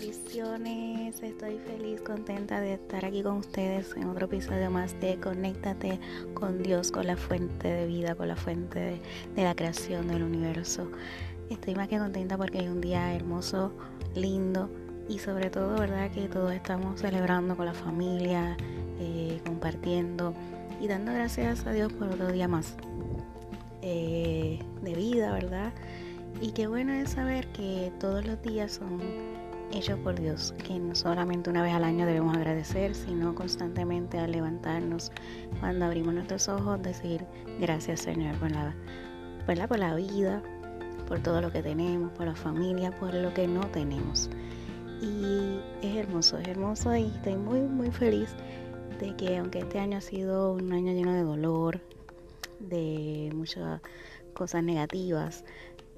Bendiciones, estoy feliz, contenta de estar aquí con ustedes en otro episodio más de Conéctate con Dios, con la fuente de vida, con la fuente de, la creación del universo. Estoy más que contenta porque es un día hermoso, lindo y sobre todo, ¿verdad? Que todos estamos celebrando con la familia, eh, compartiendo y dando gracias a Dios por otro día más eh, de vida, ¿verdad? Y qué bueno es saber que todos los días son hechos por Dios, que no solamente una vez al año debemos agradecer, sino constantemente al levantarnos, cuando abrimos nuestros ojos, decir gracias Señor por la, ¿verdad? por la vida, por todo lo que tenemos, por la familia, por lo que no tenemos. Y es hermoso, es hermoso y estoy muy, muy feliz de que aunque este año ha sido un año lleno de dolor, de muchas cosas negativas,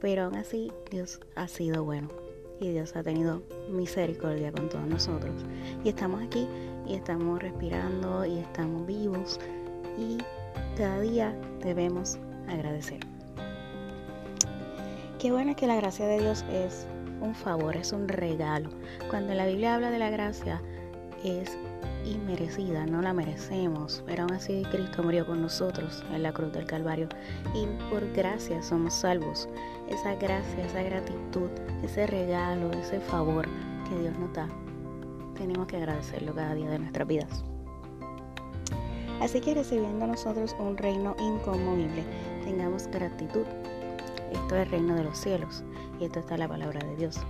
pero aún así Dios ha sido bueno y Dios ha tenido misericordia con todos nosotros. Y estamos aquí y estamos respirando y estamos vivos y cada día debemos agradecer. Qué bueno que la gracia de Dios es un favor, es un regalo. Cuando la Biblia habla de la gracia es inmerecida, no la merecemos, pero aún así Cristo murió con nosotros en la cruz del Calvario y por gracia somos salvos. Esa gracia, esa gratitud, ese regalo, ese favor que Dios nos da, tenemos que agradecerlo cada día de nuestras vidas. Así que recibiendo nosotros un reino inconmovible, tengamos gratitud. Esto es el reino de los cielos y esto está la palabra de Dios.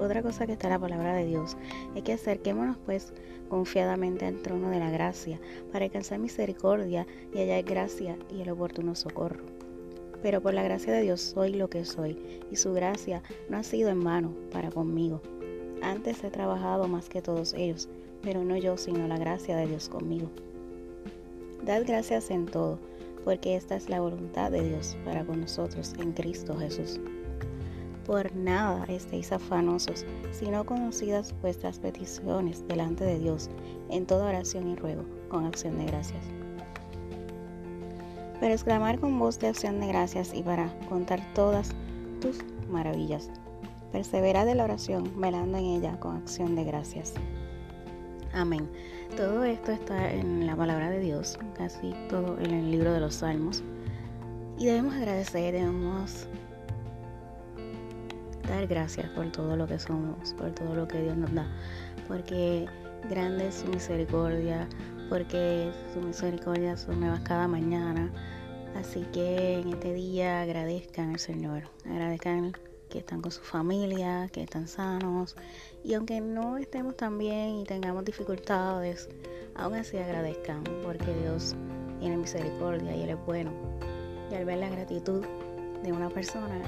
Otra cosa que está la palabra de Dios es que acerquémonos pues confiadamente al trono de la gracia para alcanzar misericordia y hallar gracia y el oportuno socorro. Pero por la gracia de Dios soy lo que soy y su gracia no ha sido en vano para conmigo. Antes he trabajado más que todos ellos, pero no yo sino la gracia de Dios conmigo. Dad gracias en todo, porque esta es la voluntad de Dios para con nosotros en Cristo Jesús por nada estéis afanosos, sino conocidas vuestras peticiones delante de Dios en toda oración y ruego, con acción de gracias. Para exclamar con voz de acción de gracias y para contar todas tus maravillas. Persevera de la oración, velando en ella con acción de gracias. Amén. Todo esto está en la palabra de Dios, casi todo en el libro de los Salmos. Y debemos agradecer, debemos dar gracias por todo lo que somos, por todo lo que Dios nos da, porque grande es su misericordia, porque su misericordia son nuevas cada mañana. Así que en este día agradezcan al Señor, agradezcan que están con su familia, que están sanos y aunque no estemos tan bien y tengamos dificultades, aún así agradezcan porque Dios tiene misericordia y Él es bueno. Y al ver la gratitud de una persona,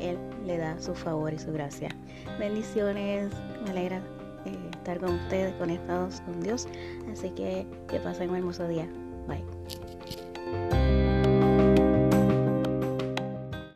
él le da su favor y su gracia. Bendiciones, me alegra eh, estar con ustedes, conectados con Dios. Así que que pasen un hermoso día. Bye.